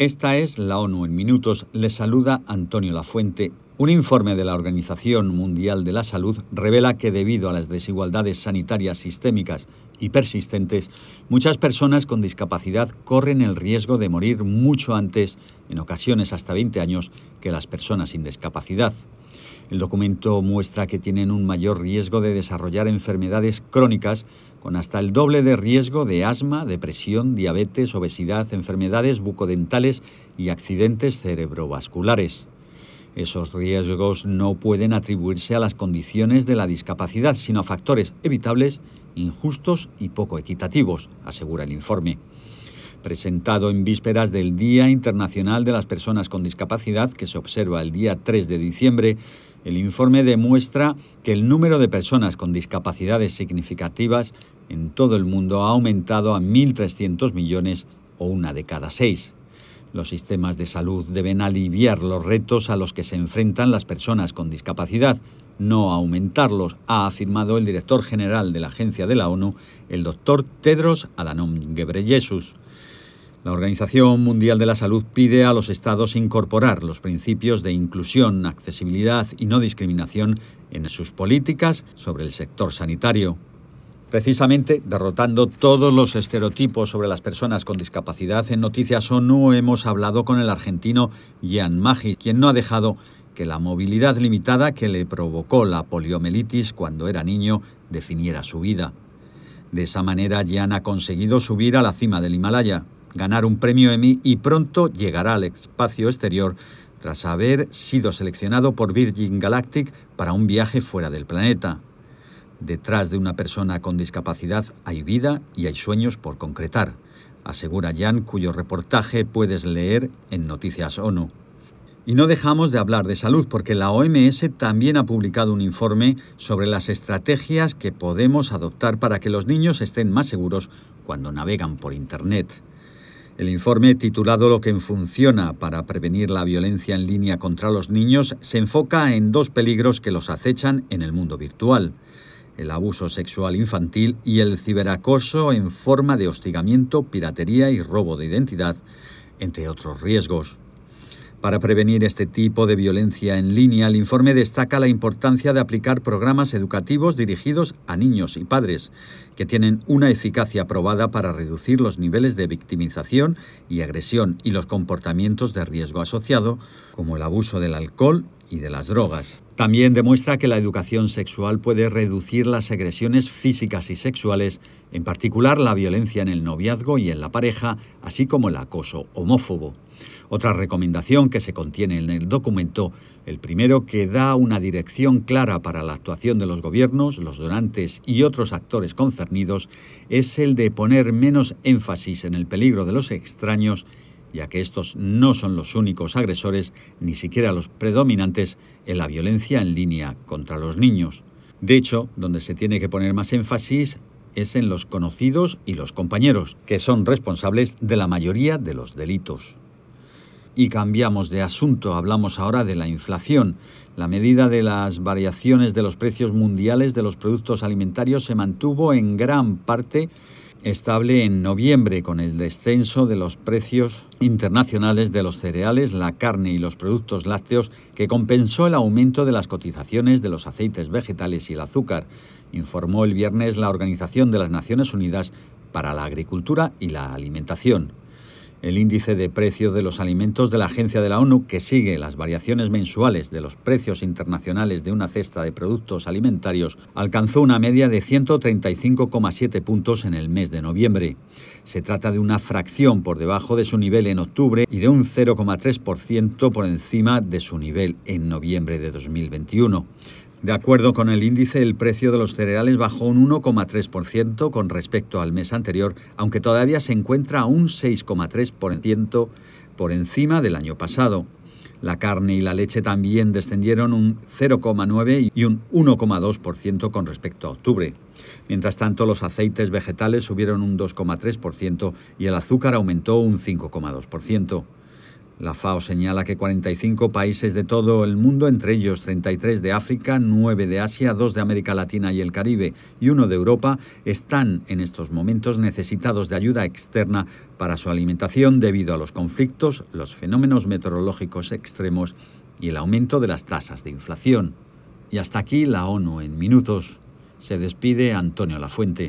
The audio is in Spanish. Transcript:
Esta es la ONU en minutos. Les saluda Antonio Lafuente. Un informe de la Organización Mundial de la Salud revela que debido a las desigualdades sanitarias sistémicas y persistentes, muchas personas con discapacidad corren el riesgo de morir mucho antes, en ocasiones hasta 20 años, que las personas sin discapacidad. El documento muestra que tienen un mayor riesgo de desarrollar enfermedades crónicas con hasta el doble de riesgo de asma, depresión, diabetes, obesidad, enfermedades bucodentales y accidentes cerebrovasculares. Esos riesgos no pueden atribuirse a las condiciones de la discapacidad, sino a factores evitables, injustos y poco equitativos, asegura el informe presentado en vísperas del Día Internacional de las Personas con Discapacidad, que se observa el día 3 de diciembre, el informe demuestra que el número de personas con discapacidades significativas en todo el mundo ha aumentado a 1.300 millones o una de cada seis. Los sistemas de salud deben aliviar los retos a los que se enfrentan las personas con discapacidad, no aumentarlos, ha afirmado el director general de la Agencia de la ONU, el doctor Tedros Adhanom Ghebreyesus. La Organización Mundial de la Salud pide a los Estados incorporar los principios de inclusión, accesibilidad y no discriminación en sus políticas sobre el sector sanitario. Precisamente, derrotando todos los estereotipos sobre las personas con discapacidad, en Noticias ONU hemos hablado con el argentino Gian Maggi, quien no ha dejado que la movilidad limitada que le provocó la poliomielitis cuando era niño definiera su vida. De esa manera, Gian ha conseguido subir a la cima del Himalaya, ganar un premio Emmy y pronto llegará al espacio exterior tras haber sido seleccionado por Virgin Galactic para un viaje fuera del planeta. Detrás de una persona con discapacidad hay vida y hay sueños por concretar, asegura Jan, cuyo reportaje puedes leer en Noticias ONU. Y no dejamos de hablar de salud porque la OMS también ha publicado un informe sobre las estrategias que podemos adoptar para que los niños estén más seguros cuando navegan por Internet. El informe titulado Lo que funciona para prevenir la violencia en línea contra los niños se enfoca en dos peligros que los acechan en el mundo virtual, el abuso sexual infantil y el ciberacoso en forma de hostigamiento, piratería y robo de identidad, entre otros riesgos. Para prevenir este tipo de violencia en línea, el informe destaca la importancia de aplicar programas educativos dirigidos a niños y padres, que tienen una eficacia probada para reducir los niveles de victimización y agresión y los comportamientos de riesgo asociado, como el abuso del alcohol y de las drogas. También demuestra que la educación sexual puede reducir las agresiones físicas y sexuales, en particular la violencia en el noviazgo y en la pareja, así como el acoso homófobo. Otra recomendación que se contiene en el documento, el primero que da una dirección clara para la actuación de los gobiernos, los donantes y otros actores concernidos, es el de poner menos énfasis en el peligro de los extraños, ya que estos no son los únicos agresores, ni siquiera los predominantes en la violencia en línea contra los niños. De hecho, donde se tiene que poner más énfasis es en los conocidos y los compañeros, que son responsables de la mayoría de los delitos. Y cambiamos de asunto, hablamos ahora de la inflación. La medida de las variaciones de los precios mundiales de los productos alimentarios se mantuvo en gran parte estable en noviembre con el descenso de los precios internacionales de los cereales, la carne y los productos lácteos que compensó el aumento de las cotizaciones de los aceites vegetales y el azúcar, informó el viernes la Organización de las Naciones Unidas para la Agricultura y la Alimentación. El índice de precio de los alimentos de la Agencia de la ONU, que sigue las variaciones mensuales de los precios internacionales de una cesta de productos alimentarios, alcanzó una media de 135,7 puntos en el mes de noviembre. Se trata de una fracción por debajo de su nivel en octubre y de un 0,3% por encima de su nivel en noviembre de 2021. De acuerdo con el índice, el precio de los cereales bajó un 1,3% con respecto al mes anterior, aunque todavía se encuentra un 6,3% por encima del año pasado. La carne y la leche también descendieron un 0,9 y un 1,2% con respecto a octubre. Mientras tanto, los aceites vegetales subieron un 2,3% y el azúcar aumentó un 5,2%. La FAO señala que 45 países de todo el mundo, entre ellos 33 de África, 9 de Asia, 2 de América Latina y el Caribe y 1 de Europa, están en estos momentos necesitados de ayuda externa para su alimentación debido a los conflictos, los fenómenos meteorológicos extremos y el aumento de las tasas de inflación. Y hasta aquí la ONU en minutos. Se despide Antonio Lafuente.